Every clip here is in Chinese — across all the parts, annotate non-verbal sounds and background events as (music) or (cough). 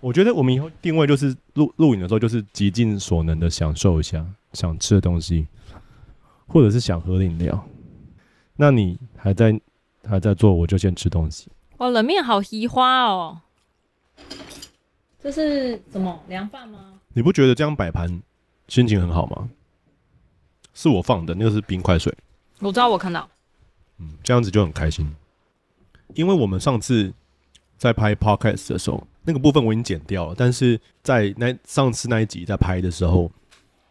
我觉得我们以后定位就是录录影的时候，就是极尽所能的享受一下想吃的东西，或者是想喝的饮料。那你还在还在做，我就先吃东西。哇，冷面好奇花哦！这是什么凉饭吗？你不觉得这样摆盘心情很好吗？是我放的，那个是冰块水。我知道，我看到。嗯，这样子就很开心，因为我们上次在拍 podcast 的时候。那个部分我已经剪掉了，但是在那上次那一集在拍的时候，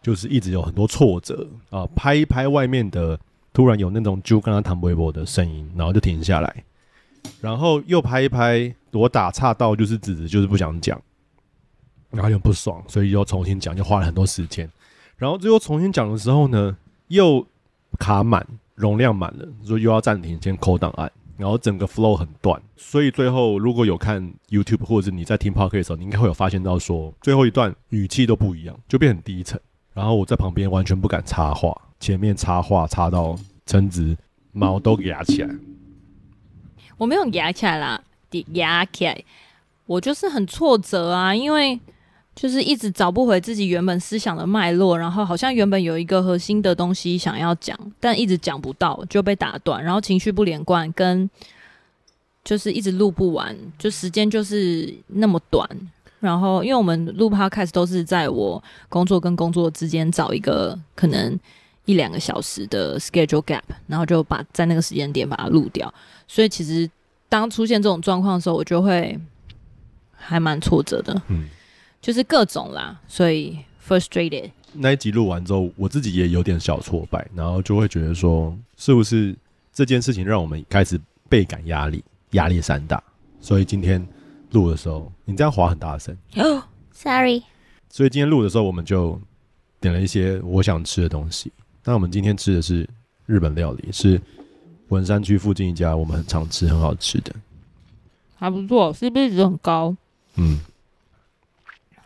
就是一直有很多挫折啊，拍一拍外面的，突然有那种就跟他谈微博的声音，然后就停下来，然后又拍一拍，我打岔到就是子子就是不想讲，然后又不爽，所以又重新讲，就花了很多时间，然后最后重新讲的时候呢，又卡满，容量满了，所以又要暂停，先抠档案。然后整个 flow 很断，所以最后如果有看 YouTube 或者是你在听 Podcast 的时候，你应该会有发现到说，最后一段语气都不一样，就变很低沉。然后我在旁边完全不敢插话，前面插话插到陈子毛都压起来。我没有压起来啦，压起来，我就是很挫折啊，因为。就是一直找不回自己原本思想的脉络，然后好像原本有一个核心的东西想要讲，但一直讲不到就被打断，然后情绪不连贯，跟就是一直录不完，就时间就是那么短。然后因为我们录 podcast 都是在我工作跟工作之间找一个可能一两个小时的 schedule gap，然后就把在那个时间点把它录掉。所以其实当出现这种状况的时候，我就会还蛮挫折的。嗯。就是各种啦，所以 frustrated。那一集录完之后，我自己也有点小挫败，然后就会觉得说，是不是这件事情让我们开始倍感压力，压力山大。所以今天录的时候，你这样滑很大声。哦，sorry。所以今天录的时候，我们就点了一些我想吃的东西。那我们今天吃的是日本料理，是文山区附近一家我们很常吃、很好吃的，还不错，CP 值很高。嗯。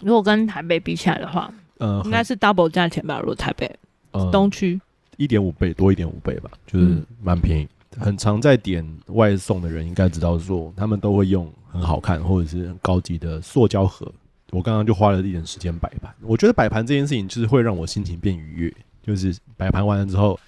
如果跟台北比起来的话，呃，应该是 double 价钱吧。如果台北，呃，东区一点五倍多一点五倍吧，就是蛮便宜。嗯。很常在点外送的人应该知道说，他们都会用很好看或者是很高级的塑胶盒。我刚刚就花了一点时间摆盘，我觉得摆盘这件事情就是会让我心情变愉悦。就是摆盘完了之后。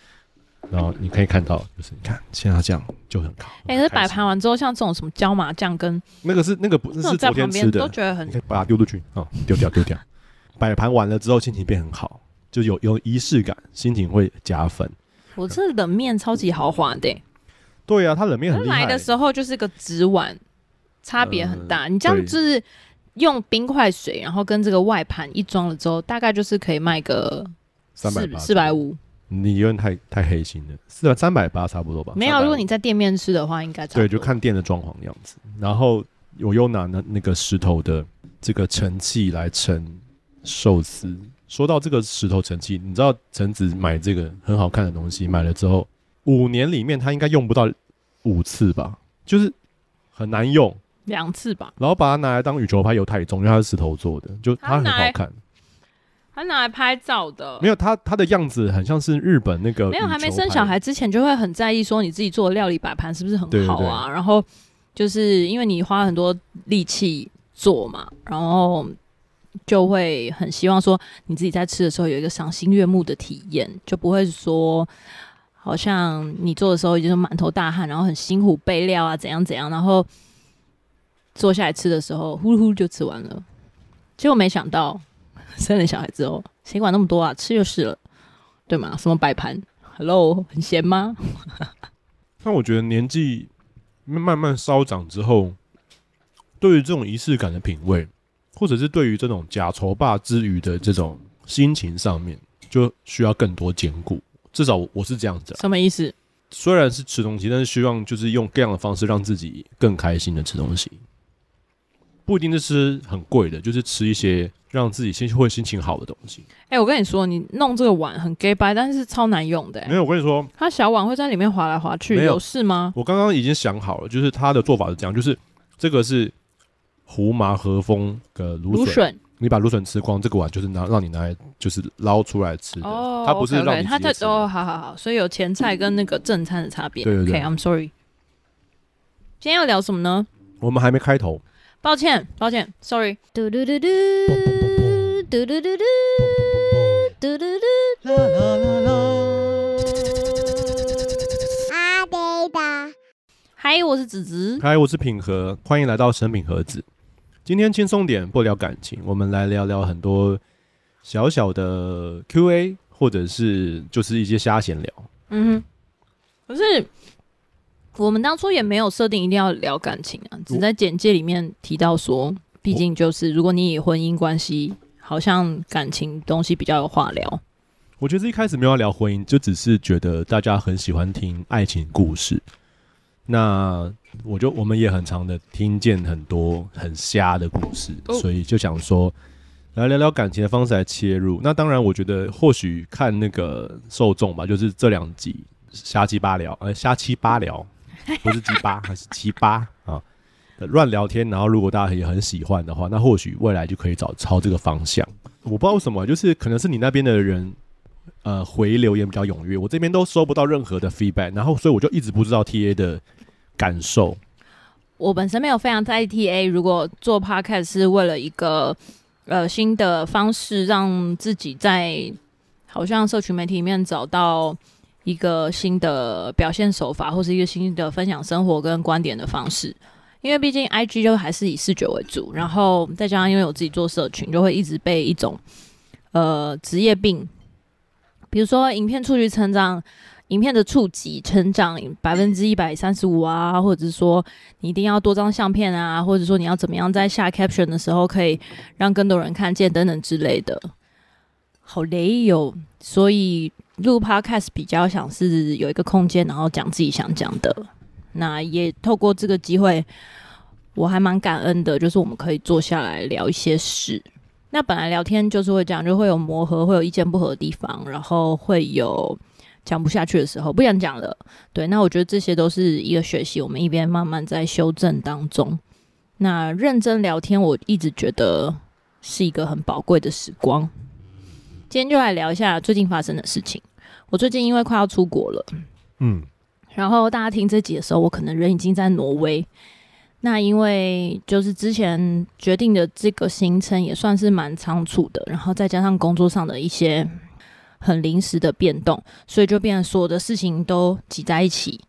然后你可以看到，就是你看现在这样就很好。哎、欸，可是摆盘完之后，像这种什么椒麻酱跟那个是那个不是昨天吃的，都觉得很，你可以把它丢出去啊，丢掉丢掉。(laughs) 摆盘完了之后，心情变很好，就有有仪式感，心情会加分。我这冷面超级豪华的、欸。对啊，它冷面很厉害。来的时候就是个纸碗，差别很大、呃。你这样就是用冰块水，然后跟这个外盘一装了之后，大概就是可以卖个四四百五。你有点太太黑心了，是吧？三百八差不多吧。没有，如果你在店面吃的话，应该对，就看店的装潢样子。然后我又拿那那个石头的这个盛器来盛寿司。说到这个石头盛器，你知道橙子买这个很好看的东西，买了之后五年里面他应该用不到五次吧，就是很难用两次吧。然后把它拿来当羽球拍有太重，因为它是石头做的，就它很好看。他拿来拍照的，没有他他的样子很像是日本那个。没有还没生小孩之前就会很在意说你自己做的料理摆盘是不是很好啊？对对对，然后就是因为你花很多力气做嘛，然后就会很希望说你自己在吃的时候有一个赏心悦目的体验，就不会说好像你做的时候已经是满头大汗，然后很辛苦备料啊怎样怎样，然后坐下来吃的时候呼噜呼就吃完了，结果没想到。生了小孩之后，谁管那么多啊？吃就是了，对吗？什么摆盘？Hello，很闲吗？(laughs) 那我觉得年纪慢慢稍长之后，对于这种仪式感的品味，或者是对于这种假愁霸之余的这种心情上面，就需要更多兼顾。至少我是这样子。什么意思？虽然是吃东西，但是希望就是用各样的方式让自己更开心的吃东西。不一定是吃很贵的，就是吃一些让自己心情会心情好的东西。哎、欸，我跟你说，你弄这个碗很假掰，但是超难用的、欸。没有，我跟你说，它小碗会在里面滑来滑去，有事吗？我刚刚已经想好了，就是它的做法是这样，就是这个是胡麻和风的芦笋，你把芦笋吃光，这个碗就是拿让你拿来就是捞出来吃的。哦，它不是让你直接吃。它它哦，好好好，所以有前菜跟那个正餐的差别。对对对。OK，I'm sorry。今天要聊什么呢？我们还没开头。抱歉，抱歉，sorry。嘟嘟嘟嘟，嘟嘟嘟嘟，嘟嘟嘟，啦啦啦啦。阿呆的，嗨，我是子子，嗨，我是品和，欢迎来到神品盒子。今天轻松点，不聊感情，我们来聊聊很多小小的 Q&A，或者是就是一些瞎闲聊。嗯哼，可是。我们当初也没有设定一定要聊感情啊，只在简介里面提到说，毕竟就是如果你以婚姻关系，好像感情东西比较有话聊。我觉得一开始没有要聊婚姻，就只是觉得大家很喜欢听爱情故事。那我就我们也很常的听见很多很瞎的故事，所以就想说来聊聊感情的方式来切入。那当然，我觉得或许看那个受众吧，就是这两集瞎七八聊，呃，瞎七八聊。(laughs) 不是鸡巴还是七八啊？乱聊天，然后如果大家也很喜欢的话，那或许未来就可以找朝这个方向。我不知道为什么，就是可能是你那边的人，呃，回留言比较踊跃，我这边都收不到任何的 feedback，然后所以我就一直不知道 TA 的感受。我本身没有非常在意 TA，如果做 podcast 是为了一个呃新的方式，让自己在好像社群媒体里面找到。一个新的表现手法，或是一个新的分享生活跟观点的方式，因为毕竟 IG 就还是以视觉为主，然后再加上因为我自己做社群，就会一直被一种呃职业病，比如说影片触及成长，影片的触及成长百分之一百三十五啊，或者是说你一定要多张相片啊，或者说你要怎么样在下 caption 的时候可以让更多人看见等等之类的，好累哟，所以。录 Podcast 比较想是有一个空间，然后讲自己想讲的。那也透过这个机会，我还蛮感恩的，就是我们可以坐下来聊一些事。那本来聊天就是会讲，就会有磨合，会有意见不合的地方，然后会有讲不下去的时候，不想讲了。对，那我觉得这些都是一个学习，我们一边慢慢在修正当中。那认真聊天，我一直觉得是一个很宝贵的时光。今天就来聊一下最近发生的事情。我最近因为快要出国了，嗯，然后大家听这集的时候，我可能人已经在挪威。那因为就是之前决定的这个行程也算是蛮仓促的，然后再加上工作上的一些很临时的变动，所以就变成所有的事情都挤在一起。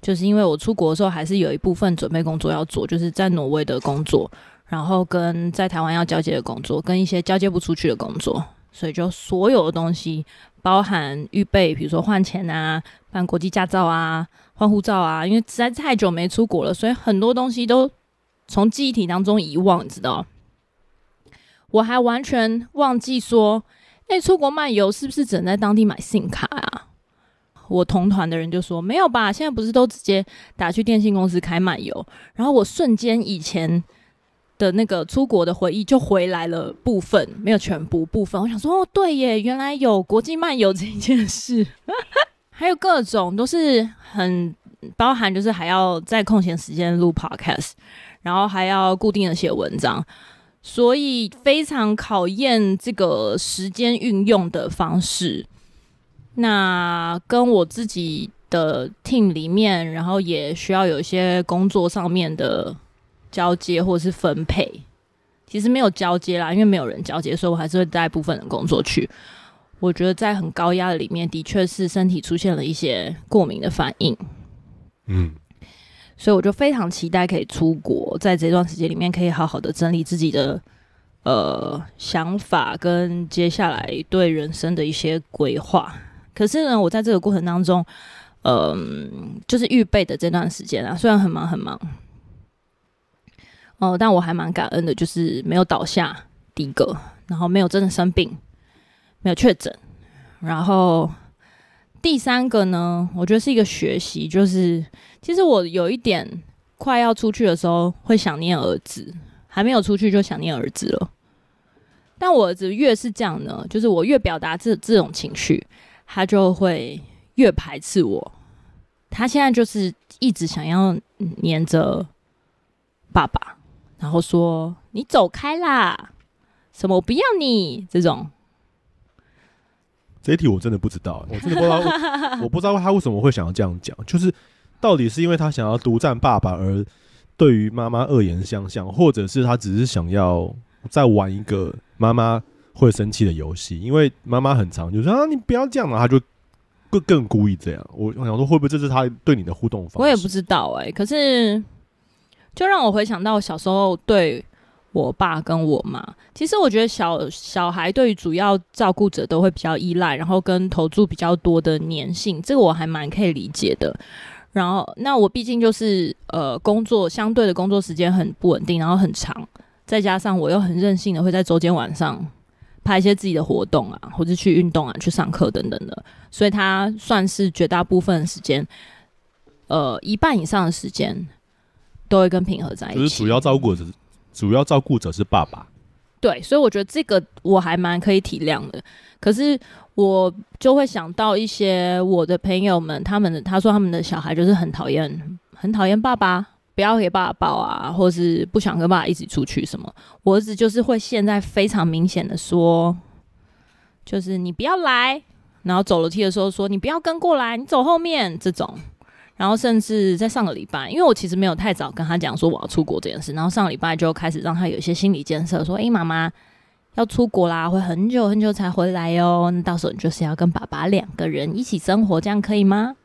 就是因为我出国的时候还是有一部分准备工作要做，就是在挪威的工作，然后跟在台湾要交接的工作，跟一些交接不出去的工作。所以就所有的东西，包含预备，比如说换钱啊、办国际驾照啊、换护照啊，因为实在太久没出国了，所以很多东西都从记忆体当中遗忘，你知道？我还完全忘记说，哎、出国漫游是不是只能在当地买 SIM 卡啊？我同团的人就说没有吧，现在不是都直接打去电信公司开漫游？然后我瞬间以前。的那个出国的回忆就回来了，部分没有全部部分。我想说，哦，对耶，原来有国际漫游这一件事，(laughs) 还有各种都是很包含，就是还要在空闲时间录 podcast，然后还要固定的写文章，所以非常考验这个时间运用的方式。那跟我自己的 team 里面，然后也需要有一些工作上面的。交接或者是分配，其实没有交接啦，因为没有人交接，所以我还是会带部分的工作去。我觉得在很高压的里面，的确是身体出现了一些过敏的反应。嗯，所以我就非常期待可以出国，在这段时间里面可以好好的整理自己的呃想法跟接下来对人生的一些规划。可是呢，我在这个过程当中，嗯、呃，就是预备的这段时间啊，虽然很忙很忙。哦，但我还蛮感恩的，就是没有倒下，第一个，然后没有真的生病，没有确诊，然后第三个呢，我觉得是一个学习，就是其实我有一点快要出去的时候会想念儿子，还没有出去就想念儿子了。但我儿子越是这样呢，就是我越表达这这种情绪，他就会越排斥我。他现在就是一直想要黏着爸爸。然后说：“你走开啦！什么我不要你这种。”这一题我真的不知道，我真的不知道我，(laughs) 我不知道他为什么会想要这样讲。就是到底是因为他想要独占爸爸而对于妈妈恶言相向，或者是他只是想要再玩一个妈妈会生气的游戏，因为妈妈很常就说啊，你不要这样嘛，他就更更故意这样。我我想说，会不会这是他对你的互动方式？我也不知道哎、欸，可是就让我回想到小时候对我爸跟我妈，其实我觉得小小孩对于主要照顾者都会比较依赖，然后跟投注比较多的粘性，这个我还蛮可以理解的。然后，那我毕竟就是呃，工作相对的工作时间很不稳定，然后很长，再加上我又很任性的会在周间晚上拍一些自己的活动啊，或者去运动啊，去上课等等的，所以他算是绝大部分时间，呃，一半以上的时间都会跟平和在一起。就是主要照顾者，主要照顾者是爸爸。对，所以我觉得这个我还蛮可以体谅的。可是我就会想到一些我的朋友们，他们的他说他们的小孩就是很讨厌，很讨厌爸爸，不要给爸爸抱啊，或是不想跟爸爸一起出去什么。我儿子就是会现在非常明显的说，就是你不要来，然后走楼梯的时候说你不要跟过来，你走后面这种。然后甚至在上个礼拜，因为我其实没有太早跟他讲说我要出国这件事，然后上个礼拜就开始让他有一些心理建设，说：“哎，妈妈。”要出国啦，会很久很久才回来哟。那到时候你就是要跟爸爸两个人一起生活，这样可以吗？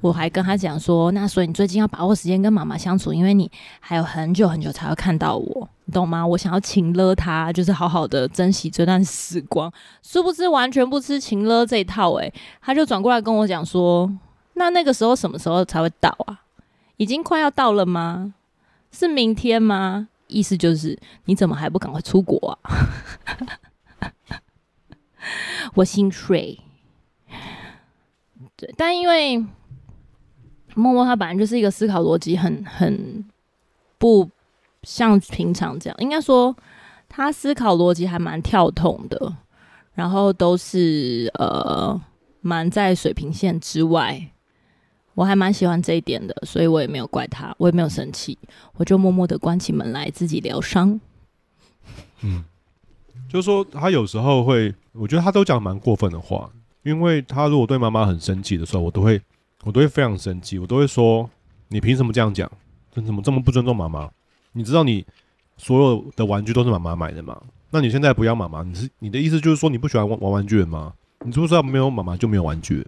我还跟他讲说，那所以你最近要把握时间跟妈妈相处，因为你还有很久很久才会看到我，你懂吗？我想要勤勒他，就是好好的珍惜这段时光。殊不知完全不吃勤勒这一套，诶，他就转过来跟我讲说，那那个时候什么时候才会到啊？已经快要到了吗？是明天吗？意思就是，你怎么还不赶快出国啊？(laughs) 我心碎。对，但因为默默他本来就是一个思考逻辑很很不像平常这样，应该说他思考逻辑还蛮跳痛的，然后都是呃蛮在水平线之外。我还蛮喜欢这一点的，所以我也没有怪他，我也没有生气，我就默默的关起门来自己疗伤。嗯，(laughs) 就是说他有时候会，我觉得他都讲蛮过分的话，因为他如果对妈妈很生气的时候，我都会，我都会非常生气，我都会说，你凭什么这样讲？你怎么这么不尊重妈妈？你知道你所有的玩具都是妈妈买的吗？那你现在不要妈妈，你是你的意思就是说你不喜欢玩玩玩具了吗？你知不知道没有妈妈就没有玩具？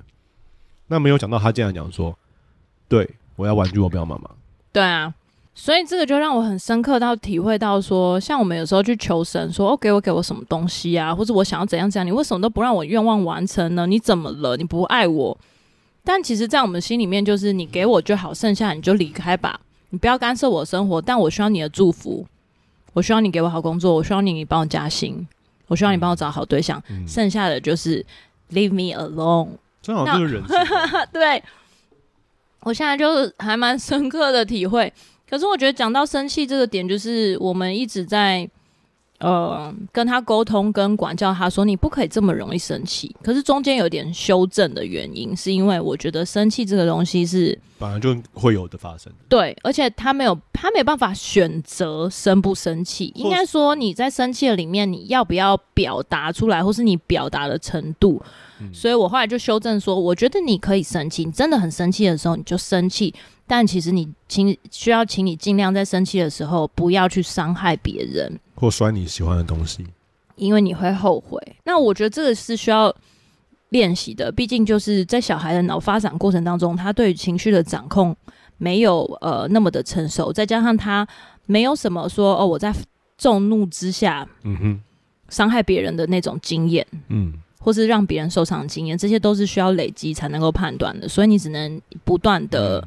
那没有讲到他这样讲说，对，我要玩具，我不要妈妈。对啊，所以这个就让我很深刻到体会到说，像我们有时候去求神，说哦，给我给我什么东西啊，或者我想要怎样怎样，你为什么都不让我愿望完成呢？你怎么了？你不爱我？但其实，在我们心里面，就是你给我就好，剩下你就离开吧，你不要干涉我的生活。但我需要你的祝福，我需要你给我好工作，我需要你帮我加薪，我需要你帮我找好对象，嗯、剩下的就是 leave me alone。正好就是人 (laughs) 对，我现在就是还蛮深刻的体会。可是我觉得讲到生气这个点，就是我们一直在呃跟他沟通、跟管教他说，你不可以这么容易生气。可是中间有点修正的原因，是因为我觉得生气这个东西是本来就会有的发生。对，而且他没有，他没有办法选择生不生气。应该说你在生气的里面，你要不要表达出来，或是你表达的程度。所以我后来就修正说，我觉得你可以生气，你真的很生气的时候你就生气，但其实你请需要请你尽量在生气的时候不要去伤害别人，或摔你喜欢的东西，因为你会后悔。那我觉得这个是需要练习的，毕竟就是在小孩的脑发展过程当中，他对于情绪的掌控没有呃那么的成熟，再加上他没有什么说哦我在众怒之下，嗯哼，伤害别人的那种经验，嗯。或是让别人受伤的经验，这些都是需要累积才能够判断的，所以你只能不断的、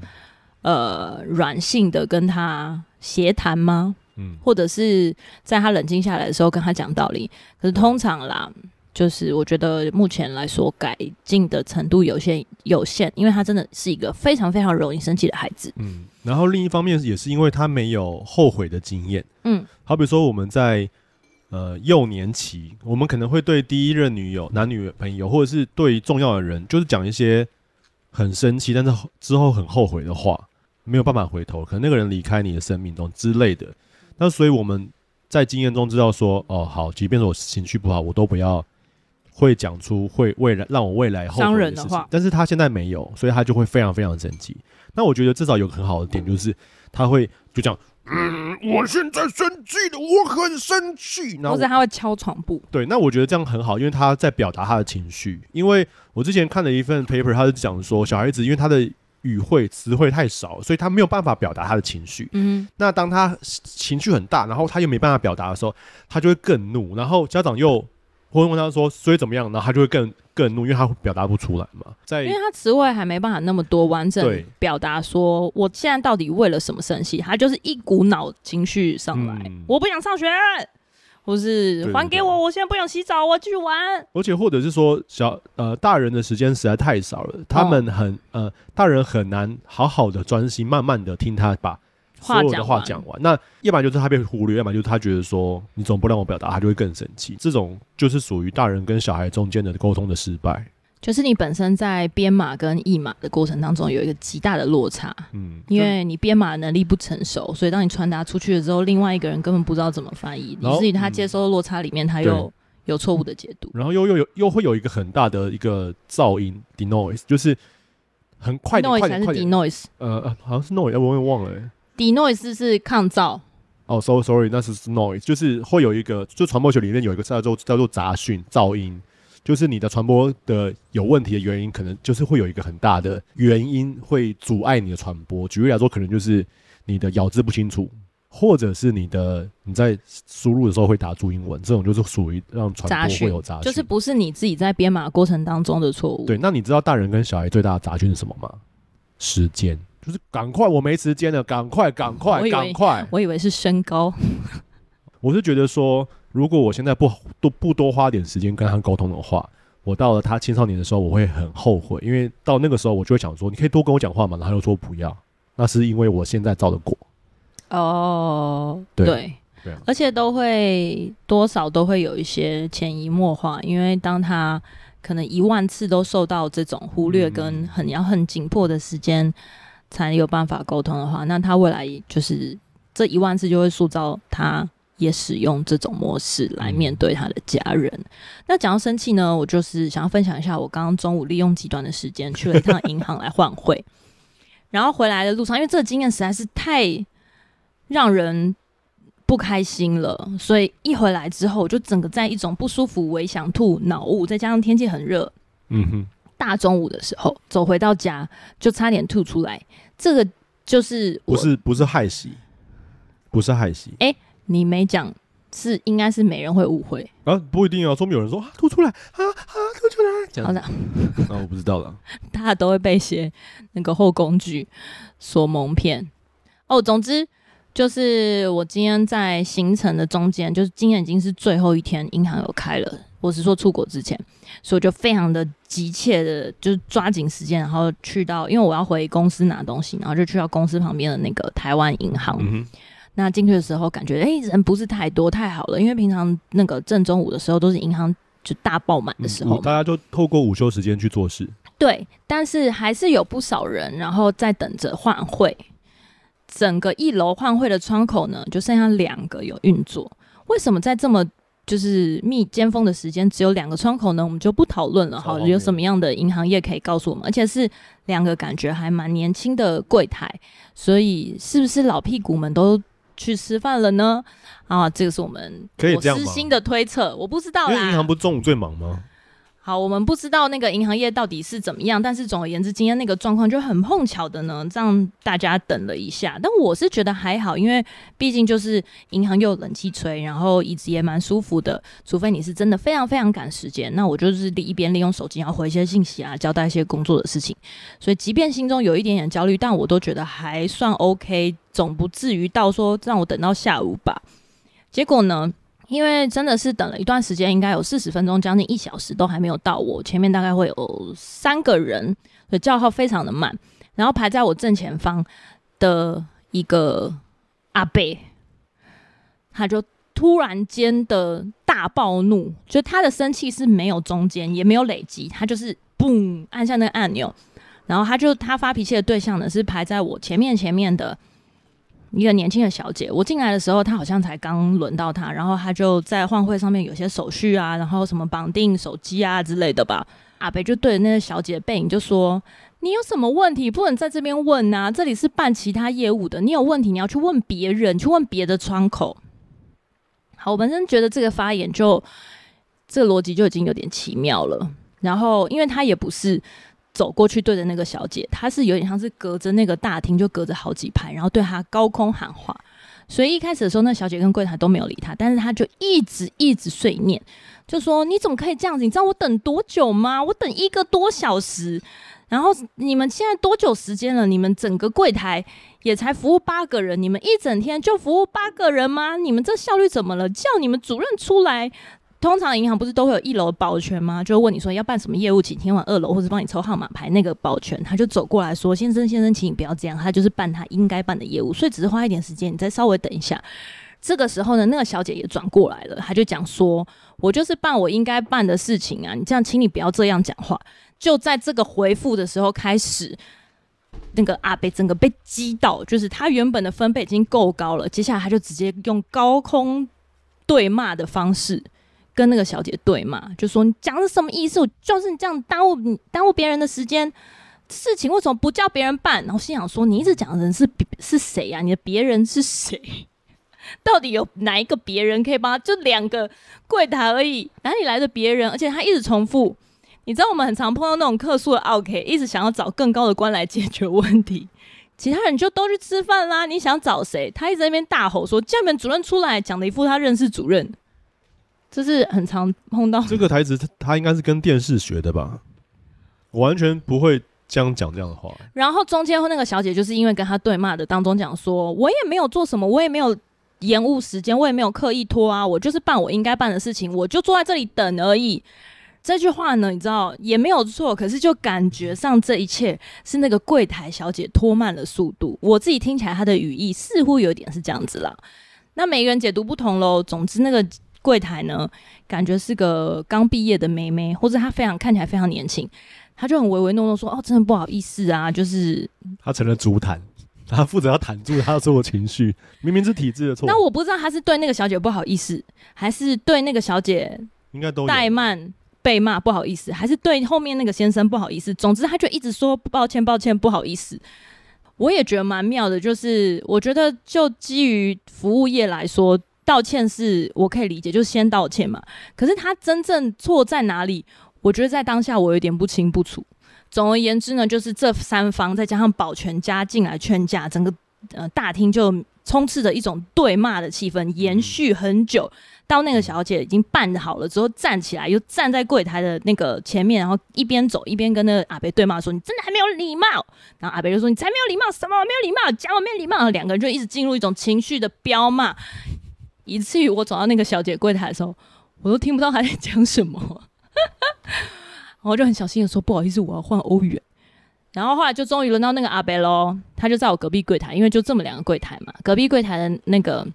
嗯、呃软性的跟他协谈吗？嗯，或者是在他冷静下来的时候跟他讲道理。可是通常啦，就是我觉得目前来说改进的程度有限有限，因为他真的是一个非常非常容易生气的孩子。嗯，然后另一方面也是因为他没有后悔的经验。嗯，好比说我们在。呃，幼年期，我们可能会对第一任女友、男女朋友，或者是对重要的人，就是讲一些很生气，但是之后很后悔的话，没有办法回头，可能那个人离开你的生命中之类的。那所以我们在经验中知道说，哦，好，即便是我情绪不好，我都不要会讲出会未来让我未来后悔的事情。伤人的话。但是他现在没有，所以他就会非常非常生气。那我觉得至少有个很好的点，就是他会就讲。嗯，我现在生气了，我很生气。然后或者他会敲床布。对，那我觉得这样很好，因为他在表达他的情绪。因为我之前看了一份 paper，他是讲说小孩子因为他的语汇词汇太少，所以他没有办法表达他的情绪。嗯，那当他情绪很大，然后他又没办法表达的时候，他就会更怒，然后家长又。会问他说：“所以怎么样？”然后他就会更更怒，因为他表达不出来嘛。在，因为他词汇还没办法那么多完整表达说我现在到底为了什么生气。他就是一股脑情绪上来，嗯、我不想上学，或是还给我，我现在不想洗澡，我继续玩。而且或者是说小呃大人的时间实在太少了，他们很、哦、呃大人很难好好的专心，慢慢的听他把。所有的话讲完，那要不然就是他被忽略，要不然就是他觉得说你总不让我表达，他就会更生气。这种就是属于大人跟小孩中间的沟通的失败。就是你本身在编码跟译码的过程当中有一个极大的落差，嗯，因为你编码能力不成熟，所以当你传达出去了之后，另外一个人根本不知道怎么翻译，以至于他接收的落差里面，他又有错误的解读，然后又又有又会有一个很大的一个噪音，denoise，就是很快的快点快点。denoise，呃呃，好像是 noise，我也忘了、欸。denoise 是抗噪。哦，so sorry，那是 noise，就是会有一个，就传播学里面有一个叫做叫做杂讯噪音，就是你的传播的有问题的原因，可能就是会有一个很大的原因会阻碍你的传播。举例来说，可能就是你的咬字不清楚，或者是你的你在输入的时候会打注英文，这种就是属于让传播会有杂讯，就是不是你自己在编码过程当中的错误。对，那你知道大人跟小孩最大的杂讯是什么吗？时间。就是赶快，我没时间了，赶快，赶快，赶快！我以为是身高。(laughs) 我是觉得说，如果我现在不多不多花点时间跟他沟通的话，我到了他青少年的时候，我会很后悔，因为到那个时候，我就会想说，你可以多跟我讲话嘛，然后又说不要，那是因为我现在造的果。哦，对对，对，而且都会多少都会有一些潜移默化，因为当他可能一万次都受到这种忽略跟很要很紧迫的时间。才有办法沟通的话，那他未来就是这一万次就会塑造，他也使用这种模式来面对他的家人。嗯、那讲到生气呢，我就是想要分享一下，我刚刚中午利用极短的时间去了一趟银行来换汇，然后回来的路上，因为这个经验实在是太让人不开心了，所以一回来之后，我就整个在一种不舒服、微想吐、脑雾，再加上天气很热，嗯哼。大中午的时候走回到家，就差点吐出来。这个就是不是不是害喜，不是害喜。哎、欸，你没讲，是应该是没人会误会啊？不一定啊，说明有人说啊吐出来啊啊吐出来，这样那。啊，我不知道了。(laughs) 大家都会被些那个后宫剧所蒙骗哦。总之就是我今天在行程的中间，就是今天已经是最后一天，银行有开了。我是说出国之前，所以我就非常的急切的，就是抓紧时间，然后去到，因为我要回公司拿东西，然后就去到公司旁边的那个台湾银行。嗯、那进去的时候，感觉哎、欸，人不是太多，太好了，因为平常那个正中午的时候都是银行就大爆满的时候、嗯，大家就透过午休时间去做事。对，但是还是有不少人，然后在等着换汇。整个一楼换汇的窗口呢，就剩下两个有运作。为什么在这么就是密尖峰的时间只有两个窗口呢，我们就不讨论了哈。有什么样的银行业可以告诉我们？而且是两个感觉还蛮年轻的柜台，所以是不是老屁股们都去吃饭了呢？啊，这个是我们我私心的推测，我不知道啦。因为银行不是中午最忙吗？好，我们不知道那个银行业到底是怎么样，但是总而言之，今天那个状况就很碰巧的呢，让大家等了一下。但我是觉得还好，因为毕竟就是银行又有冷气吹，然后椅子也蛮舒服的。除非你是真的非常非常赶时间，那我就是一边利用手机然后回一些信息啊，交代一些工作的事情。所以即便心中有一点点焦虑，但我都觉得还算 OK，总不至于到说让我等到下午吧。结果呢？因为真的是等了一段时间，应该有四十分钟，将近一小时都还没有到我前面，大概会有三个人，的叫号非常的慢。然后排在我正前方的一个阿伯，他就突然间的大暴怒，就他的生气是没有中间，也没有累积，他就是嘣按下那个按钮，然后他就他发脾气的对象呢是排在我前面前面的。一个年轻的小姐，我进来的时候，她好像才刚轮到她，然后她就在换汇上面有些手续啊，然后什么绑定手机啊之类的吧。阿北就对着那个小姐背影就说：“你有什么问题不能在这边问呐、啊？这里是办其他业务的，你有问题你要去问别人，去问别的窗口。好，我本身觉得这个发言就这个逻辑就已经有点奇妙了。然后，因为她也不是走过去对着那个小姐，她是有点像是隔着那个大厅，就隔着好几排，然后对她高空喊话。所以一开始的时候，那小姐跟柜台都没有理他，但是他就一直一直碎念，就说：“你怎么可以这样子？你知道我等多久吗？我等一个多小时。然后你们现在多久时间了？你们整个柜台也才服务八个人，你们一整天就服务八个人吗？你们这效率怎么了？叫你们主任出来。”通常银行不是都会有一楼保全吗？就问你说要办什么业务，请前往二楼或者帮你抽号码牌。那个保全他就走过来说：“先生，先生，请你不要这样，他就是办他应该办的业务，所以只是花一点时间，你再稍微等一下。”这个时候呢，那个小姐也转过来了，他就讲说：“我就是办我应该办的事情啊，你这样，请你不要这样讲话。”就在这个回复的时候开始，那个阿贝整个被击到，就是他原本的分贝已经够高了，接下来他就直接用高空对骂的方式。跟那个小姐对骂，就说你讲的是什么意思？我就是你这样耽误你耽误别人的时间，事情为什么不叫别人办？然后心想说，你一直讲的人是是谁呀？你的 (laughs) 别人是谁？到底有哪一个别人可以帮他？就两个柜台而已，哪里来的别人？而且他一直重复，你知道我们很常碰到那种客诉的 OK，一直想要找更高的官来解决问题，其他人就都去吃饭啦。你想找谁？他一直在那边大吼说，叫你们主任出来，讲的一副他认识主任。这是很常碰到这个台词，他他应该是跟电视学的吧？我完全不会这样讲这样的话。然后中间那个小姐就是因为跟他对骂的当中讲说，我也没有做什么，我也没有延误时间，我也没有刻意拖啊，我就是办我应该办的事情，我就坐在这里等而已。这句话呢，你知道也没有错，可是就感觉上这一切是那个柜台小姐拖慢了速度。我自己听起来她的语义似乎有点是这样子啦。那每个人解读不同喽。总之那个。柜台呢，感觉是个刚毕业的妹妹，或者她非常看起来非常年轻，她就很唯唯诺诺说：“哦，真的不好意思啊，就是她成了主坦，她负责要坦住她的所有情绪，明明是体制的错。”那我不知道她是对那个小姐不好意思，还是对那个小姐应该都怠慢被骂不好意思，还是对后面那个先生不好意思。总之，她就一直说抱歉，抱歉，不好意思。我也觉得蛮妙的，就是我觉得就基于服务业来说。道歉是我可以理解，就是先道歉嘛。可是他真正错在哪里？我觉得在当下我有点不清不楚。总而言之呢，就是这三方再加上保全家进来劝架，整个呃大厅就充斥着一种对骂的气氛，延续很久。到那个小姐已经办好了之后，站起来又站在柜台的那个前面，然后一边走一边跟那个阿伯对骂说：“你真的还没有礼貌。”然后阿伯就说：“你才没有礼貌，什么没有礼貌？讲我没有礼貌。”两个人就一直进入一种情绪的飙骂。以至于我走到那个小姐柜台的时候，我都听不到她在讲什么，(laughs) 然后就很小心的说：“不好意思，我要换欧元。”然后后来就终于轮到那个阿伯喽，他就在我隔壁柜台，因为就这么两个柜台嘛。隔壁柜台的那个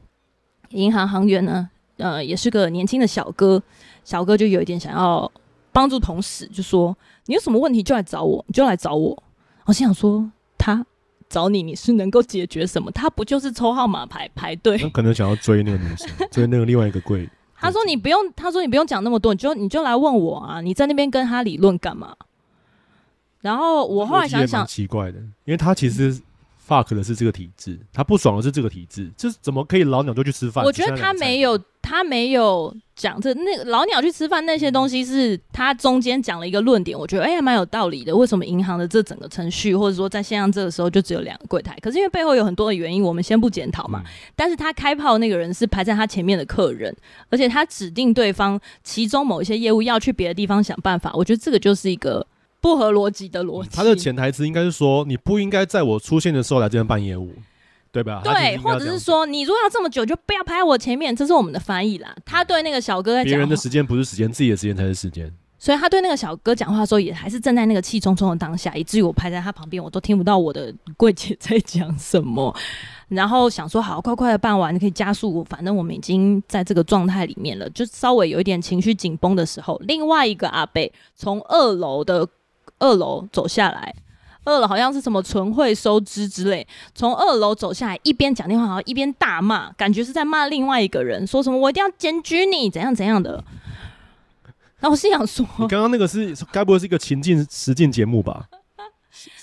银行行员呢，呃，也是个年轻的小哥，小哥就有一点想要帮助同事，就说：“你有什么问题就来找我，你就来找我。”我心想说他。找你，你是能够解决什么？他不就是抽号码牌排队？可能想要追那个女生，(laughs) 追那个另外一个柜。他说：“你不用，他说你不用讲那么多，你就你就来问我啊！你在那边跟他理论干嘛？”然后我后来想想，奇怪的，因为他其实 fuck 的是这个体制，他不爽的是这个体制，这怎么可以老鸟就去吃饭？我觉得他没有。他没有讲这那个老鸟去吃饭那些东西，是他中间讲了一个论点，我觉得哎，还蛮有道理的。为什么银行的这整个程序，或者说在线上这个时候就只有两个柜台？可是因为背后有很多的原因，我们先不检讨嘛。但是他开炮那个人是排在他前面的客人，而且他指定对方其中某一些业务要去别的地方想办法，我觉得这个就是一个不合逻辑的逻辑。他的潜台词应该是说，你不应该在我出现的时候来这边办业务。对吧？对，或者是说，你如果要这么久，就不要排我前面。这是我们的翻译啦。他对那个小哥在讲，别人的时间不是时间，自己的时间才是时间。所以他对那个小哥讲话的时候，也还是站在那个气冲冲的当下，以至于我排在他旁边，我都听不到我的柜姐在讲什么。(laughs) 然后想说，好，快快的办完，你可以加速。反正我们已经在这个状态里面了，就稍微有一点情绪紧绷的时候，另外一个阿贝从二楼的二楼走下来。二楼好像是什么存汇收支之类，从二楼走下来，一边讲电话，好像一边大骂，感觉是在骂另外一个人，说什么我一定要检举你，怎样怎样的。然后我是想说，(laughs) 你刚刚那个是该不会是一个情境实境节目吧？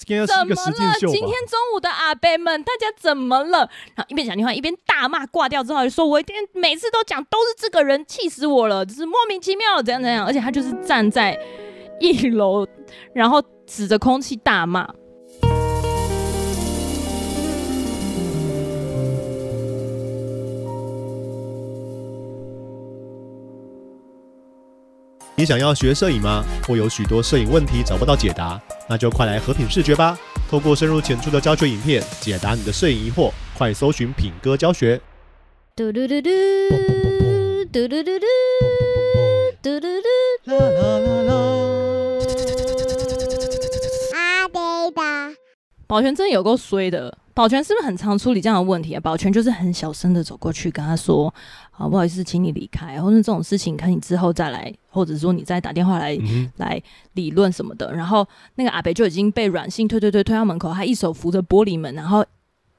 怎么了？秀今天中午的阿伯们，大家怎么了？然后一边讲电话一边大骂，挂掉之后就说：“我一天每次都讲都是这个人，气死我了，就是莫名其妙怎样怎样。”而且他就是站在一楼，然后指着空气大骂。你想要学摄影吗？或有许多摄影问题找不到解答？那就快来和品视觉吧！透过深入浅出的教学影片，解答你的摄影疑惑。快搜寻品哥教学。嘟嘟嘟嘟，嘟嘟嘟嘟，嘟嘟嘟。啦啦啦啦。保全真的有够衰的。保全是不是很常处理这样的问题啊？保全就是很小声的走过去跟他说：“好，不好意思，请你离开，或者这种事情，看你之后再来，或者说你再打电话来、嗯、来理论什么的。”然后那个阿北就已经被软性推推推推到门口，他一手扶着玻璃门，然后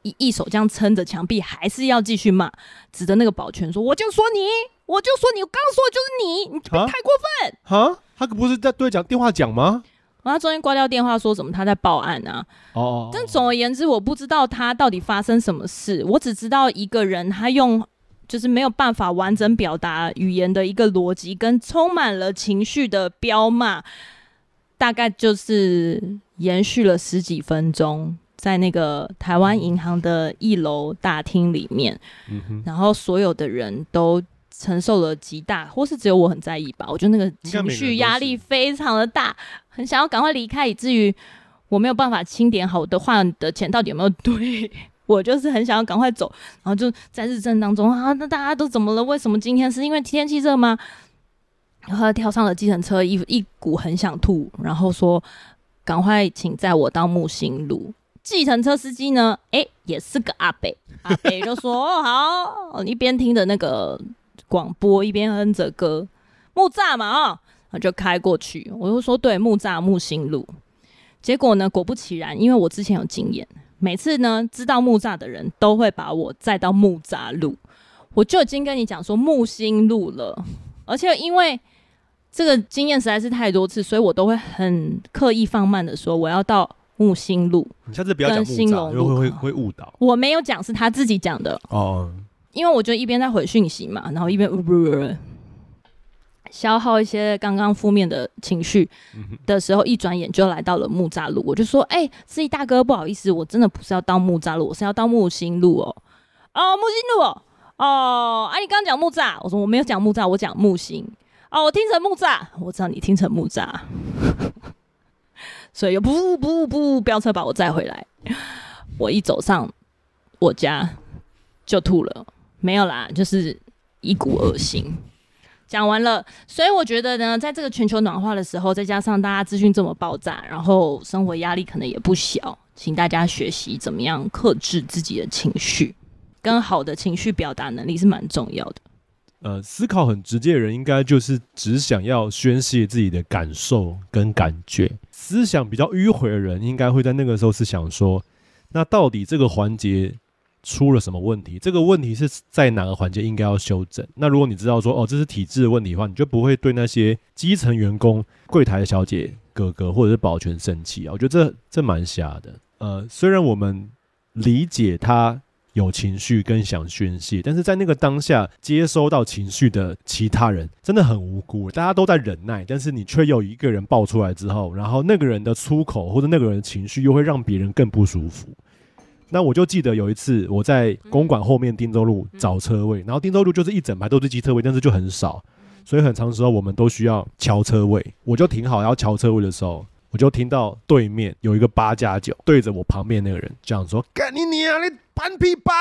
一一手这样撑着墙壁，还是要继续骂，指着那个保全说：“我就说你，我就说你，我刚刚说的就是你，你太过分。”哈，他可不是在对讲电话讲吗？然后他中间挂掉电话，说什么他在报案啊？哦，但总而言之，我不知道他到底发生什么事。我只知道一个人，他用就是没有办法完整表达语言的一个逻辑，跟充满了情绪的彪骂，大概就是延续了十几分钟，在那个台湾银行的一楼大厅里面，嗯哼，然后所有的人都承受了极大，或是只有我很在意吧？我觉得那个情绪压力非常的大。很想要赶快离开，以至于我没有办法清点好的换的钱到底有没有对。我就是很想要赶快走，然后就在日正当中啊，那大家都怎么了？为什么今天是因为天气热吗？然后跳上了计程车，一一股很想吐，然后说赶快请载我到木星路。计程车司机呢，哎、也是个阿北，阿北就说哦好，一边听着那个广播，一边哼着歌，木栅嘛哦。就开过去，我就说对，木栅木星路。结果呢，果不其然，因为我之前有经验，每次呢知道木栅的人都会把我载到木栅路，我就已经跟你讲说木星路了。而且因为这个经验实在是太多次，所以我都会很刻意放慢的说我要到木星路。你下次不要讲木栅，因为会会会误导。我没有讲，是他自己讲的哦。因为我就一边在回讯息嘛，然后一边呜呜呜。消耗一些刚刚负面的情绪的时候，一转眼就来到了木栅路。我就说：“哎、欸，司机大哥，不好意思，我真的不是要到木栅路，我是要到木星路哦。哦，木星路哦。哦，啊，你刚刚讲木栅，我说我没有讲木栅，我讲木星。哦，我听成木栅，我知道你听成木栅，(laughs) 所以又不不不飙车把我载回来。我一走上我家就吐了，没有啦，就是一股恶心。”讲完了，所以我觉得呢，在这个全球暖化的时候，再加上大家资讯这么爆炸，然后生活压力可能也不小，请大家学习怎么样克制自己的情绪，跟好的情绪表达能力是蛮重要的。呃，思考很直接的人，应该就是只想要宣泄自己的感受跟感觉；思想比较迂回的人，应该会在那个时候是想说，那到底这个环节。出了什么问题？这个问题是在哪个环节应该要修正？那如果你知道说哦，这是体制的问题的话，你就不会对那些基层员工、柜台的小姐、哥哥或者是保全生气啊。我觉得这这蛮瞎的。呃，虽然我们理解他有情绪跟想宣泄，但是在那个当下接收到情绪的其他人真的很无辜。大家都在忍耐，但是你却有一个人爆出来之后，然后那个人的出口或者那个人的情绪又会让别人更不舒服。那我就记得有一次我在公馆后面汀州路找车位，然后汀州路就是一整排都是机车位，但是就很少，所以很长时候我们都需要敲车位。我就停好要敲车位的时候，我就听到对面有一个八加九对着我旁边那个人这样说：“干你娘，你搬屁搬！”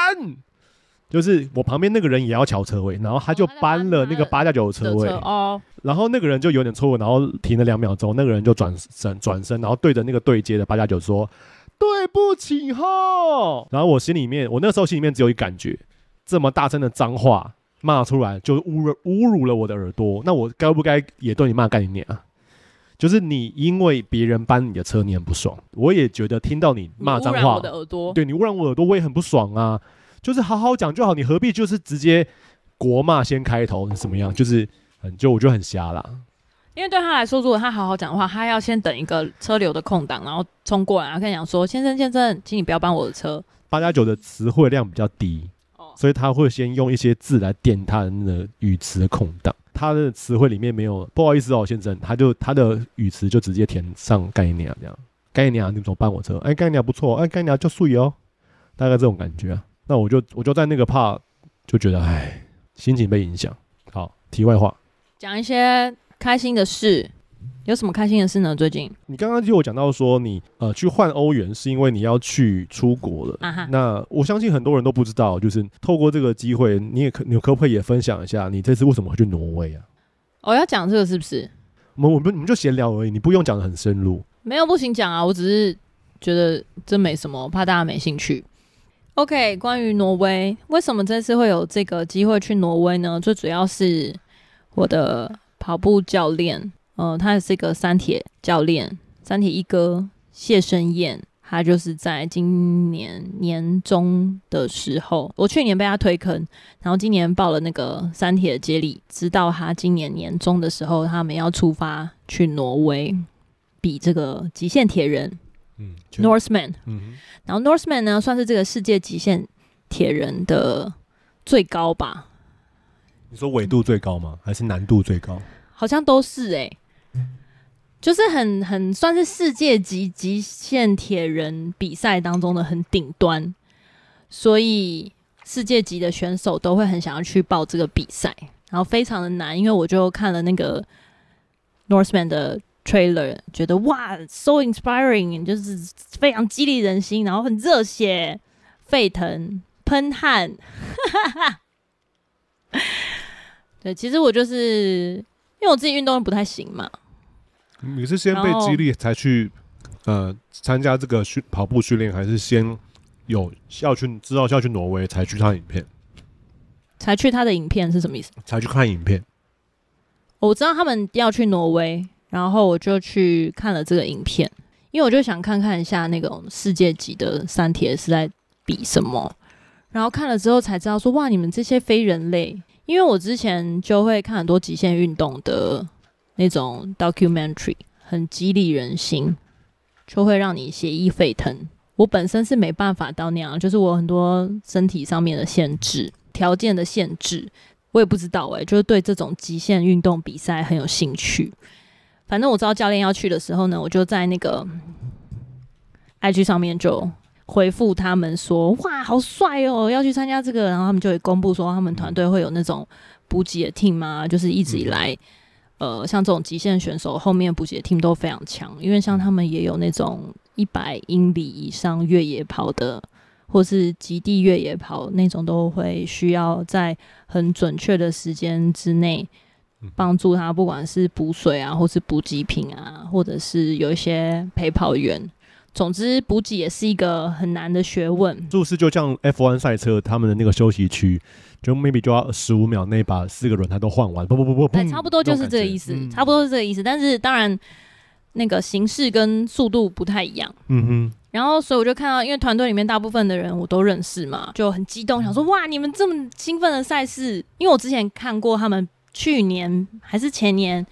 就是我旁边那个人也要敲车位，然后他就搬了那个八加九的车位哦，然后那个人就有点错误，然后停了两秒钟，那个人就转身转身，然后对着那个对接的八加九说。对不起哈，然后我心里面，我那时候心里面只有一感觉，这么大声的脏话骂出来，就侮辱侮辱了我的耳朵。那我该不该也对你骂干你娘啊？就是你因为别人搬你的车，你很不爽。我也觉得听到你骂脏话，的耳朵，对你污染我耳朵，我也很不爽啊。就是好好讲就好，你何必就是直接国骂先开头？你什么样？就是很就我就很瞎啦。因为对他来说，如果他好好讲的话，他要先等一个车流的空档，然后冲过来，然后跟你讲说：“先生，先生，请你不要搬我的车。”八加九的词汇量比较低，哦，所以他会先用一些字来垫他的那个语词的空档。他的词汇里面没有，不好意思哦，先生，他就他的语词就直接填上概念啊这样。概念啊，你怎么搬我车？哎，概念不错，哎，概念就素哦，大概这种感觉啊。那我就我就在那个 part 就觉得，哎，心情被影响。好，题外话，讲一些。开心的事，有什么开心的事呢？最近你刚刚就有讲到说你呃去换欧元是因为你要去出国了。啊、哈那我相信很多人都不知道，就是透过这个机会，你也可你可不可以也分享一下你这次为什么会去挪威啊？我、哦、要讲这个是不是？我们我们我们就闲聊而已，你不用讲的很深入。没有不行讲啊，我只是觉得这没什么，怕大家没兴趣。OK，关于挪威，为什么这次会有这个机会去挪威呢？最主要是我的。跑步教练，呃，他也是一个三铁教练，三铁一哥谢生燕，他就是在今年年中的时候，我去年被他推坑，然后今年报了那个三铁的接力，直到他今年年中的时候，他们要出发去挪威比这个极限铁人，嗯，Norseman，嗯，然后 Norseman 呢算是这个世界极限铁人的最高吧。你说纬度最高吗？还是难度最高？好像都是哎、就是很很算是世界级极限铁人比赛当中的很顶端，所以世界级的选手都会很想要去报这个比赛，然后非常的难，因为我就看了那个 Norseman 的 trailer，觉得哇，so inspiring，就是非常激励人心，然后很热血沸腾，喷汗。(laughs) 对，其实我就是因为我自己运动不太行嘛。你是先被激励才去呃参加这个训跑步训练，还是先有要去知道要去挪威才去看影片？才去他的影片是什么意思？才去看影片。我知道他们要去挪威，然后我就去看了这个影片，因为我就想看看一下那种世界级的三铁是在比什么，然后看了之后才知道说哇，你们这些非人类。因为我之前就会看很多极限运动的那种 documentary，很激励人心，就会让你血液沸腾。我本身是没办法到那样，就是我很多身体上面的限制、条件的限制，我也不知道诶、就是对这种极限运动比赛很有兴趣。反正我知道教练要去的时候呢，我就在那个 IG 上面就。回复他们说：“哇，好帅哦，要去参加这个。”然后他们就会公布说，他们团队会有那种补给的 team 嘛，就是一直以来，呃，像这种极限选手后面补给的 team 都非常强，因为像他们也有那种一百英里以上越野跑的，或是极地越野跑那种，都会需要在很准确的时间之内帮助他，不管是补水啊，或是补给品啊，或者是有一些陪跑员。总之，补给也是一个很难的学问。是不是就像 F1 赛车，他们的那个休息区，就 maybe 就要十五秒内把四个轮胎都换完？不不不不，对，差不多就是这个意思，嗯、差不多是这个意思。但是当然，那个形式跟速度不太一样。嗯哼。然后，所以我就看到，因为团队里面大部分的人我都认识嘛，就很激动，想说哇，你们这么兴奋的赛事，因为我之前看过他们去年还是前年。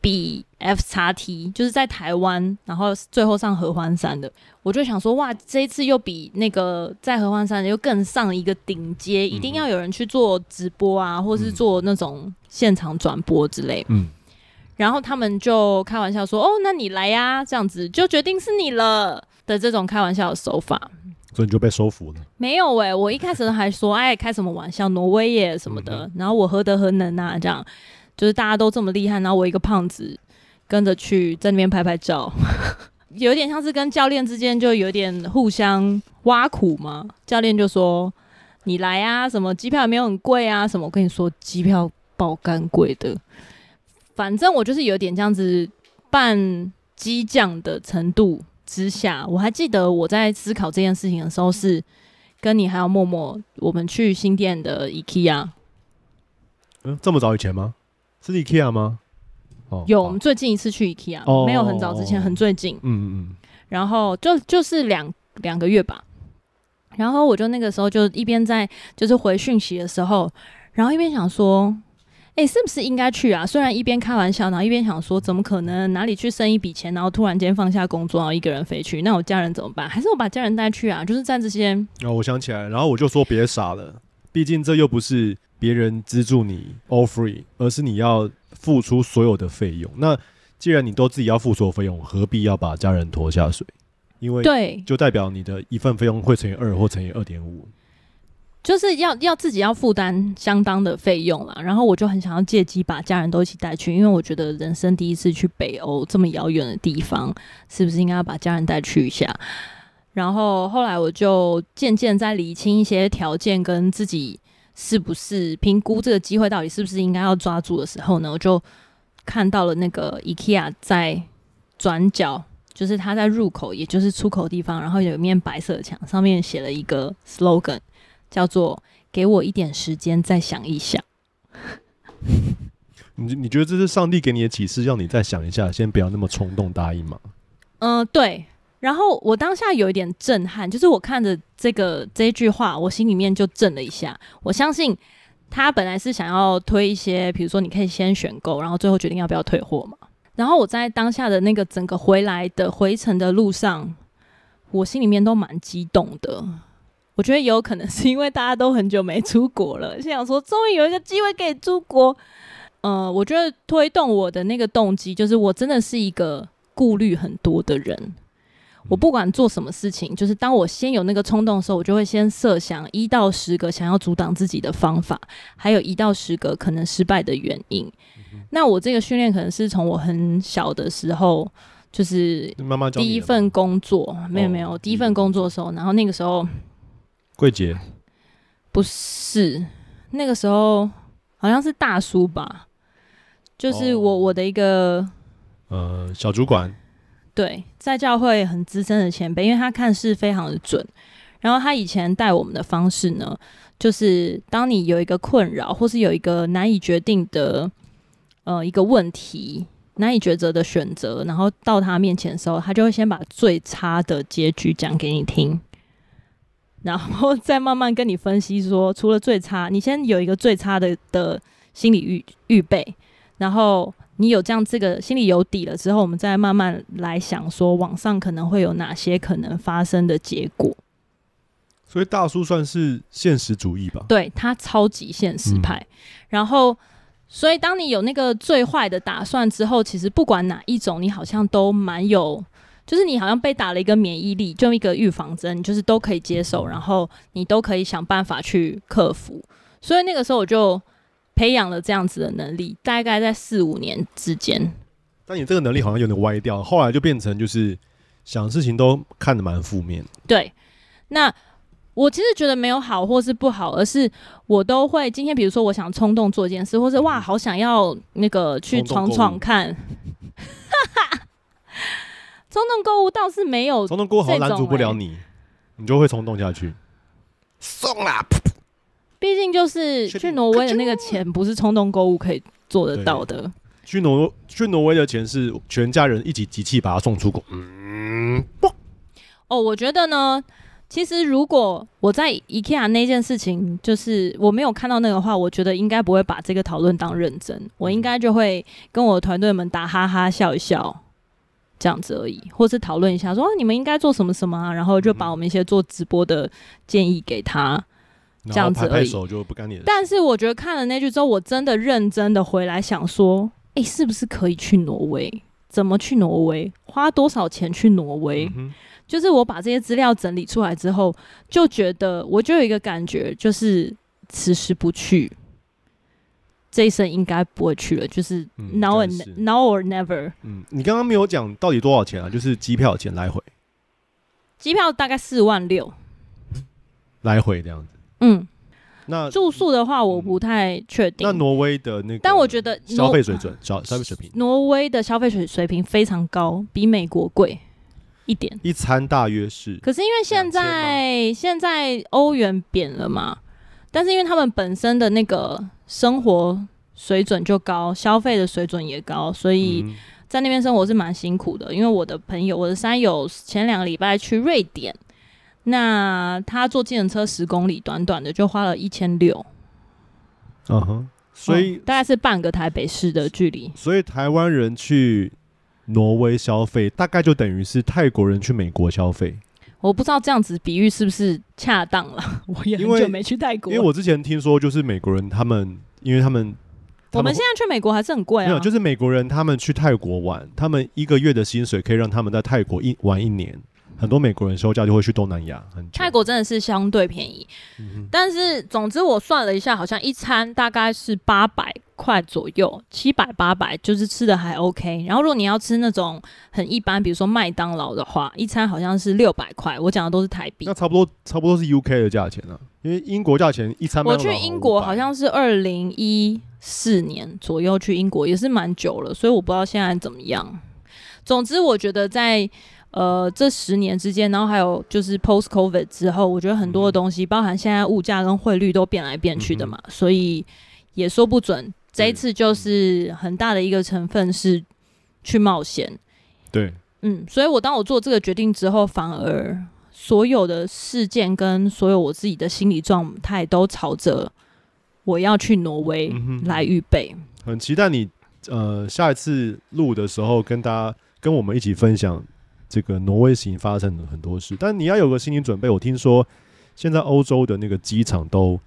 比 F 叉 T 就是在台湾，然后最后上合欢山的，我就想说哇，这一次又比那个在合欢山又更上一个顶阶，嗯、一定要有人去做直播啊，或是做那种现场转播之类。嗯，然后他们就开玩笑说：“哦，那你来呀，这样子就决定是你了的这种开玩笑的手法。”所以你就被收服了？没有哎、欸，我一开始还说：“哎，开什么玩笑，挪威耶什么的。嗯”然后我何德何能啊，这样。就是大家都这么厉害，然后我一个胖子跟着去在那边拍拍照，(laughs) 有点像是跟教练之间就有点互相挖苦嘛。教练就说：“你来啊，什么机票也没有很贵啊，什么我跟你说机票爆干贵的。”反正我就是有点这样子半激将的程度之下，我还记得我在思考这件事情的时候是跟你还有默默我们去新店的 IKEA。嗯，这么早以前吗？是 IKEA 吗？哦，有，我们最近一次去 IKEA，哦，没有很早之前，很最近。嗯嗯嗯。然后就就是两两个月吧。然后我就那个时候就一边在就是回讯息的时候，然后一边想说，哎、欸，是不是应该去啊？虽然一边开玩笑，然后一边想说，怎么可能哪里去生一笔钱，然后突然间放下工作，然后一个人飞去？那我家人怎么办？还是我把家人带去啊？就是在这些……哦，我想起来，然后我就说别傻了，毕竟这又不是别人资助你 all free，而是你要付出所有的费用。那既然你都自己要付所有费用，何必要把家人拖下水？因为对，就代表你的一份费用会乘以二或乘以二点五。就是要要自己要负担相当的费用啦，然后我就很想要借机把家人都一起带去，因为我觉得人生第一次去北欧这么遥远的地方，是不是应该要把家人带去一下？然后后来我就渐渐在理清一些条件跟自己是不是评估这个机会到底是不是应该要抓住的时候呢，我就看到了那个 IKEA 在转角，就是它在入口，也就是出口的地方，然后有一面白色的墙，上面写了一个 slogan。叫做给我一点时间再想一想。(laughs) 你你觉得这是上帝给你的启示，让你再想一下，先不要那么冲动答应吗？嗯、呃，对。然后我当下有一点震撼，就是我看着这个这句话，我心里面就震了一下。我相信他本来是想要推一些，比如说你可以先选购，然后最后决定要不要退货嘛。然后我在当下的那个整个回来的回程的路上，我心里面都蛮激动的。我觉得有可能是因为大家都很久没出国了，想说终于有一个机会可以出国。呃，我觉得推动我的那个动机就是我真的是一个顾虑很多的人。我不管做什么事情，就是当我先有那个冲动的时候，我就会先设想一到十个想要阻挡自己的方法，还有一到十个可能失败的原因。那我这个训练可能是从我很小的时候，就是第一份工作，没有没有，第一份工作的时候，然后那个时候。柜姐，不是那个时候，好像是大叔吧，就是我、哦、我的一个呃小主管，对，在教会很资深的前辈，因为他看事非常的准，然后他以前带我们的方式呢，就是当你有一个困扰或是有一个难以决定的呃一个问题，难以抉择的选择，然后到他面前的时候，他就会先把最差的结局讲给你听。然后再慢慢跟你分析说，除了最差，你先有一个最差的的心理预预备，然后你有这样这个心里有底了之后，我们再慢慢来想说，网上可能会有哪些可能发生的结果。所以大叔算是现实主义吧？对，他超级现实派。嗯、然后，所以当你有那个最坏的打算之后，其实不管哪一种，你好像都蛮有。就是你好像被打了一个免疫力，就一个预防针，就是都可以接受，然后你都可以想办法去克服。所以那个时候我就培养了这样子的能力，大概在四五年之间。但你这个能力好像有点歪掉，后来就变成就是想事情都看得蛮负面。对，那我其实觉得没有好或是不好，而是我都会今天，比如说我想冲动做一件事，或是哇，好想要那个去闯闯看。(laughs) 冲动购物倒是没有，冲动购物好像拦阻不了你，你就会冲动下去。送啦！毕竟就是去挪威的那个钱，不是冲动购物可以做得到的。去挪去挪威的钱是全家人一起集气把他送出国。嗯，不哦，我觉得呢，其实如果我在 IKEA 那件事情，就是我没有看到那个话，我觉得应该不会把这个讨论当认真，我应该就会跟我的团队们打哈哈笑一笑。这样子而已，或是讨论一下说，说你们应该做什么什么啊，然后就把我们一些做直播的建议给他，嗯、这样子而已。拍拍手就不干你的。但是我觉得看了那句之后，我真的认真的回来想说，哎、欸，是不是可以去挪威？怎么去挪威？花多少钱去挪威？嗯、就是我把这些资料整理出来之后，就觉得我就有一个感觉，就是此时不去。这一生应该不会去了，就是 now and、嗯、now or never。嗯，你刚刚没有讲到底多少钱啊？就是机票钱来回，机票大概四万六，来回这样子。嗯，那住宿的话我不太确定。那挪威的那个，但我觉得消费水准，消消费水平，挪威的消费水水平非常高，比美国贵一点。一餐大约是，可是因为现在现在欧元贬了嘛，但是因为他们本身的那个。生活水准就高，消费的水准也高，所以在那边生活是蛮辛苦的。因为我的朋友，我的山友前两个礼拜去瑞典，那他坐计程车十公里，短短的就花了一千六。嗯哼，所以、哦、大概是半个台北市的距离。所以台湾人去挪威消费，大概就等于是泰国人去美国消费。我不知道这样子比喻是不是恰当了。(laughs) 我也很久没去泰国，因为我之前听说，就是美国人他们，因为他们，他们我们现在去美国还是很贵啊。没有，就是美国人他们去泰国玩，他们一个月的薪水可以让他们在泰国一玩一年。很多美国人休假就会去东南亚，泰国真的是相对便宜，嗯、但是总之我算了一下，好像一餐大概是八百块左右，七百八百就是吃的还 OK。然后如果你要吃那种很一般，比如说麦当劳的话，一餐好像是六百块。我讲的都是台币，那差不多差不多是 UK 的价钱啊，因为英国价钱一餐。我去英国好像是二零一四年左右去英国，也是蛮久了，所以我不知道现在怎么样。总之我觉得在。呃，这十年之间，然后还有就是 post COVID 之后，我觉得很多的东西，嗯、包含现在物价跟汇率都变来变去的嘛，嗯、所以也说不准。这一次就是很大的一个成分是去冒险。对，嗯，所以我当我做这个决定之后，反而所有的事件跟所有我自己的心理状态都朝着我要去挪威来预备。嗯、很期待你呃下一次录的时候跟大家跟我们一起分享。这个挪威行发生了很多事，但你要有个心理准备。我听说现在欧洲的那个机场都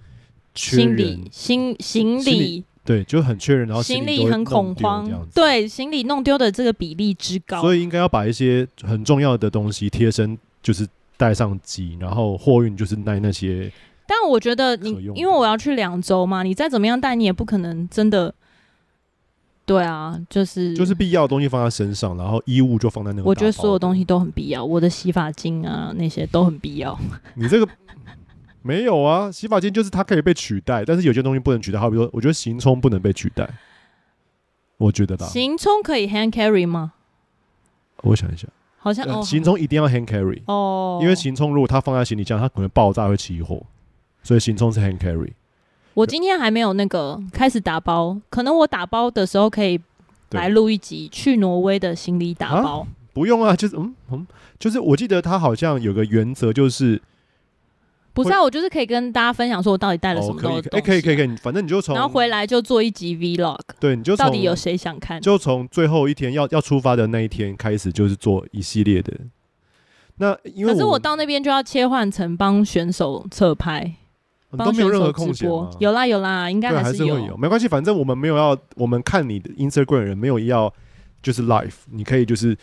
缺人，行行李对，就很缺人，然后行李很恐慌，对，行李弄丢的这个比例之高，所以应该要把一些很重要的东西贴身，就是带上机，然后货运就是带那些。但我觉得你因为我要去两周嘛，你再怎么样带，你也不可能真的。对啊，就是就是必要的东西放在身上，然后衣物就放在那个。我觉得所有东西都很必要，我的洗发精啊那些都很必要。(laughs) 你这个没有啊？洗发精就是它可以被取代，但是有些东西不能取代。好比说，我觉得行充不能被取代。我觉得吧。行充可以 hand carry 吗？我想一下，好像、哦、行充一定要 hand carry 哦，因为行充如果它放在行李箱，它可能爆炸会起火，所以行充是 hand carry。我今天还没有那个开始打包，可能我打包的时候可以来录一集去挪威的行李打包。啊、不用啊，就是嗯嗯，就是我记得他好像有个原则，就是不是啊，我就是可以跟大家分享说我到底带了什么东西、啊。哎、哦，可以可以可以，反正你就从然后回来就做一集 Vlog。对，你就到底有谁想看？就从最后一天要要出发的那一天开始，就是做一系列的。那因为可是我到那边就要切换成帮选手侧拍。都没有任何空闲，有啦有啦，应该还，还是会有，没关系，反正我们没有要，我们看你的 Instagram 人没有要，就是 live，你可以就是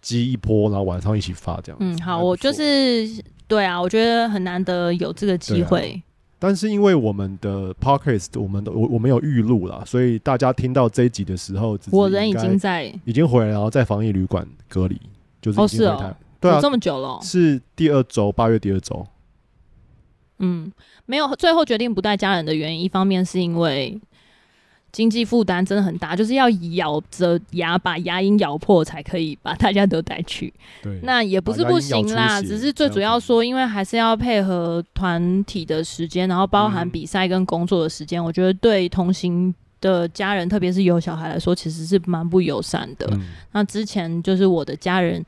积一波，然后晚上一起发这样。嗯，好，我就是对啊，我觉得很难得有这个机会。啊。但是因为我们的 podcast，我们的我我们有预录啦，所以大家听到这一集的时候，我人已经在已经回来，然后在防疫旅馆隔离，就是已经回台。哦是哦，对啊，这么久了，哦，是第二周，八月第二周。嗯，没有，最后决定不带家人的原因，一方面是因为经济负担真的很大，就是要咬着牙把牙龈咬破才可以把大家都带去。对，那也不是不行啦，只是最主要说，因为还是要配合团体的时间，然后包含比赛跟工作的时间，嗯、我觉得对同行的家人，特别是有小孩来说，其实是蛮不友善的。嗯、那之前就是我的家人，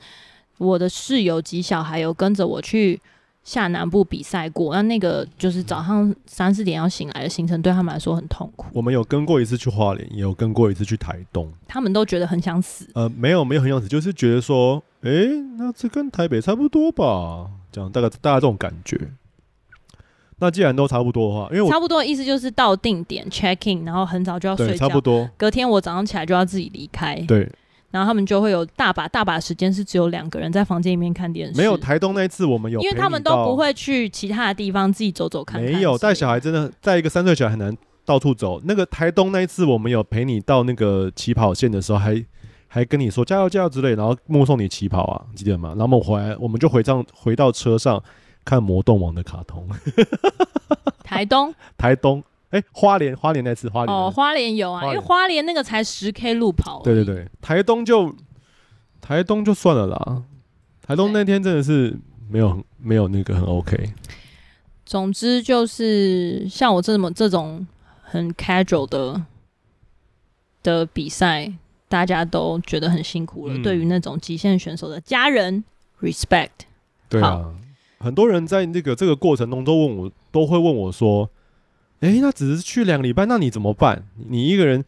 我的室友及小孩有跟着我去。下南部比赛过，那那个就是早上三四点要醒来的行程，对他们来说很痛苦。我们有跟过一次去花莲，也有跟过一次去台东，他们都觉得很想死。呃，没有没有很想死，就是觉得说，哎、欸，那这跟台北差不多吧？这样大概大家这种感觉。那既然都差不多的话，因为我差不多的意思就是到定点 check in，然后很早就要睡觉，差不多。隔天我早上起来就要自己离开。对。然后他们就会有大把大把时间是只有两个人在房间里面看电视。没有台东那一次我们有，因为他们都不会去其他的地方自己走走看看。没有带小孩真的带一个三岁小孩很难到处走。那个台东那一次我们有陪你到那个起跑线的时候还，还还跟你说加油加油之类，然后目送你起跑啊，记得吗？然后我们回来我们就回上回到车上看魔动王的卡通。(laughs) 台东，台东。哎、欸，花莲花莲那次花莲哦，花莲有啊，因为花莲那个才十 K 路跑。对对对，台东就台东就算了啦，台东那天真的是没有没有那个很 OK。总之就是像我这么这种很 casual 的的比赛，大家都觉得很辛苦了。嗯、对于那种极限选手的家人，respect。对啊，很多人在那个这个过程中都问我，都会问我说。哎、欸，那只是去两个礼拜，那你怎么办？你一个人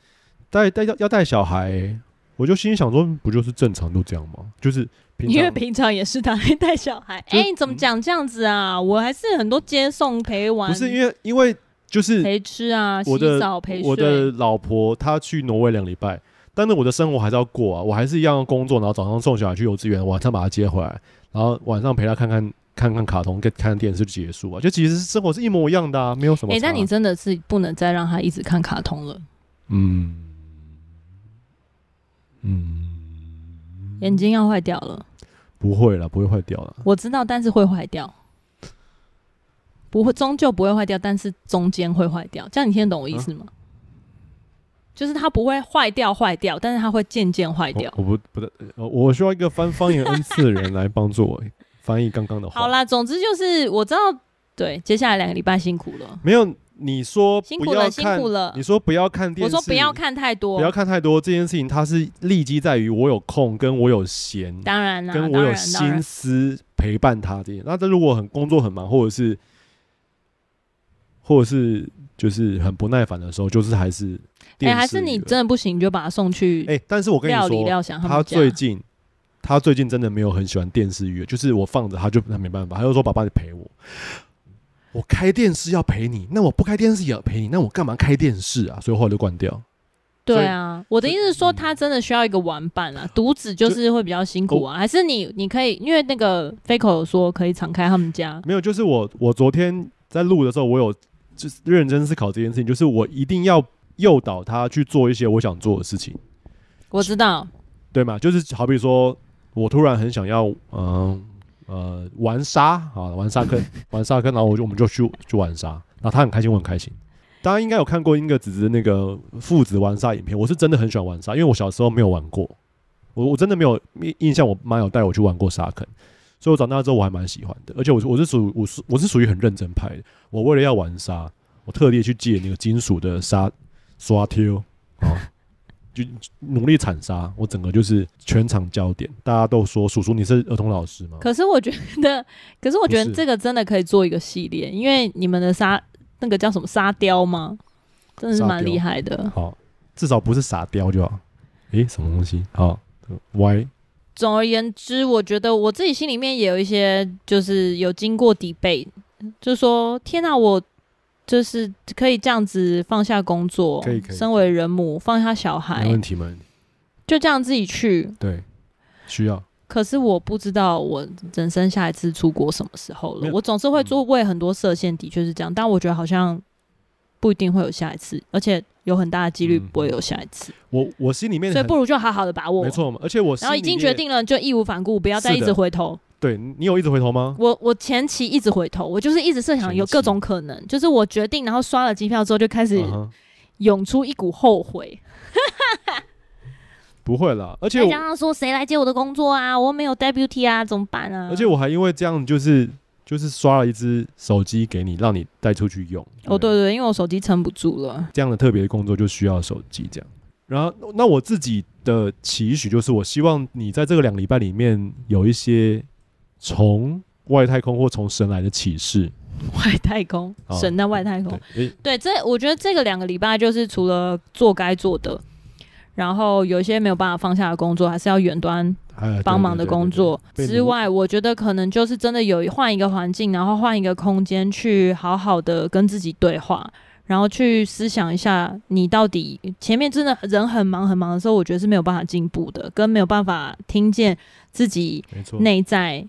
带带要要带小孩、欸，我就心想说，不就是正常都这样吗？就是因为平常也是他来带小孩。哎、欸，你怎么讲这样子啊？嗯、我还是很多接送陪玩，不是因为因为就是陪吃啊，洗澡陪睡。我的老婆她去挪威两礼拜，但是我的生活还是要过啊，我还是一样工作，然后早上送小孩去幼稚园，晚上把他接回来，然后晚上陪他看看。看看卡通，跟看电视就结束啊！就其实生活是一模一样的啊，没有什么。哎、欸，但你真的是不能再让他一直看卡通了。嗯嗯，眼睛要坏掉了。不会了，不会坏掉了。我知道，但是会坏掉。不会，终究不会坏掉，但是中间会坏掉。这样你听得懂我意思吗？啊、就是它不会坏掉，坏掉，但是它会渐渐坏掉。我，我不不的，我需要一个翻方言 N 次的人来帮助我。(laughs) 翻译刚刚的话。好啦，总之就是我知道，对，接下来两个礼拜辛苦了。没有，你说辛苦了，辛苦了。你说不要看电视，我说不要看太多，不要看太多。这件事情它是立基在于我有空，跟我有闲，当然啦，跟我有心思陪伴他这些。那这如果很工作很忙，或者是，或者是就是很不耐烦的时候，就是还是，哎、欸，还是你真的不行，你就把他送去。哎、欸，但是我跟你说，料想他，他最近。他最近真的没有很喜欢电视娱乐，就是我放着他就他没办法，他就说：“爸爸，你陪我，我开电视要陪你，那我不开电视也要陪你，那我干嘛开电视啊？”所以后来就关掉。对啊，我的意思是说，他真的需要一个玩伴啊，独、嗯、子就是会比较辛苦啊。还是你你可以，因为那个飞口有说可以敞开他们家，没有，就是我我昨天在录的时候，我有就是认真思考这件事情，就是我一定要诱导他去做一些我想做的事情。我知道，对吗？就是好比说。我突然很想要，嗯呃玩沙啊，玩沙坑，玩沙坑，然后我就我们就去去玩沙，然后他很开心，我很开心。大家应该有看过英格子子那个父子玩沙影片，我是真的很喜欢玩沙，因为我小时候没有玩过，我我真的没有印象，我妈有带我去玩过沙坑，所以我长大之后我还蛮喜欢的，而且我我是属我是我是属于很认真拍的，我为了要玩沙，我特地去借那个金属的沙刷挑啊。就努力铲沙，我整个就是全场焦点，大家都说叔叔你是儿童老师吗？可是我觉得，可是我觉得这个真的可以做一个系列，因为你们的沙那个叫什么沙雕吗？真的是蛮厉害的。好，至少不是傻雕就好。诶、欸，什么东西？好，Y。总而言之，我觉得我自己心里面也有一些，就是有经过 debate，就是说，天哪，我。就是可以这样子放下工作，可以可以，身为人母放下小孩，没问题，吗，就这样自己去。对，需要。可是我不知道我人生下一次出国什么时候了。我总是会做为很多设限，的确是这样，嗯，但我觉得好像不一定会有下一次，而且有很大的几率不会有下一次。嗯，我我心里面，所以不如就好好的把握，没错嘛。而且我然后已经决定了，就义无反顾，不要再一直回头。对，你有一直回头吗？我我前期一直回头，我就是一直设想有各种可能，就是我决定，然后刷了机票之后就开始涌出一股后悔。(laughs) 不会啦，而且我刚刚说谁来接我的工作啊？我没有 deputy 啊，怎么办啊？而且我还因为这样，就是就是刷了一只手机给你，让你带出去用。哦，对对，因为我手机撑不住了。这样的特别的工作就需要手机，这样。然后那我自己的期许就是，我希望你在这个两礼拜里面有一些。从外太空或从神来的启示，外太空，神的外太空，对，对，这我觉得这个两个礼拜就是除了做该做的，然后有一些没有办法放下的工作，还是要远端帮忙的工作之外，我觉得可能就是真的有换一个环境，然后换一个空间，去好好的跟自己对话，然后去思想一下，你到底前面真的人很忙很忙的时候，我觉得是没有办法进步的，跟没有办法听见自己内在。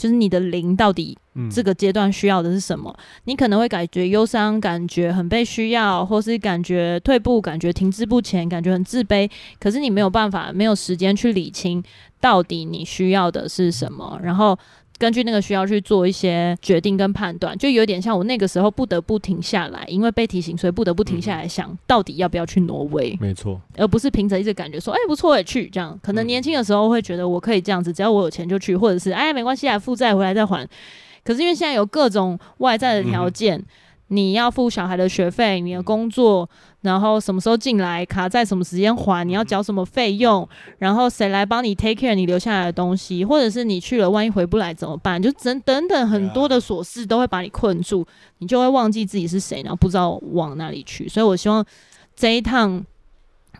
就是你的灵到底这个阶段需要的是什么？嗯、你可能会感觉忧伤，感觉很被需要，或是感觉退步，感觉停滞不前，感觉很自卑。可是你没有办法，没有时间去理清到底你需要的是什么，然后。根据那个需要去做一些决定跟判断，就有点像我那个时候不得不停下来，因为被提醒，所以不得不停下来想，到底要不要去挪威？没错，而不是凭着一直感觉说，哎、欸，不错，也去这样。可能年轻的时候会觉得我可以这样子，只要我有钱就去，或者是哎，没关系啊，负债回来再还。(laughs) 可是因为现在有各种外在的条件，你要付小孩的学费，你的工作，然后什么时候进来，卡在什么时间还，你要缴什么费用，然后谁来帮你 take care 你留下来的东西，或者是你去了，万一回不来怎么办？就等等等很多的琐事都会把你困住，你就会忘记自己是谁，然后不知道往哪里去。所以我希望这一趟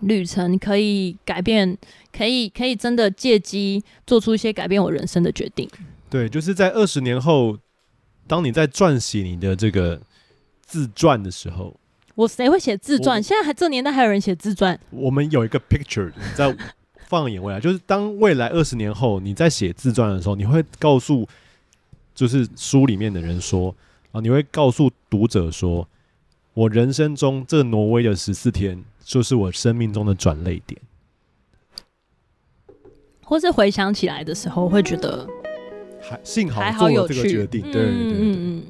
旅程可以改变，可以可以真的借机做出一些改变我人生的决定。对，就是在二十年后，当你在撰写你的这个。自传的时候，我谁会写自传？现在还这年代还有人写自传？我们有一个 picture，在放眼未来，(laughs) 就是当未来二十年后你在写自传的时候，你会告诉，就是书里面的人说啊，你会告诉读者说，我人生中这挪威的十四天，就是我生命中的转泪点，或是回想起来的时候，会觉得还幸好做了这个决定，对对对，对，嗯嗯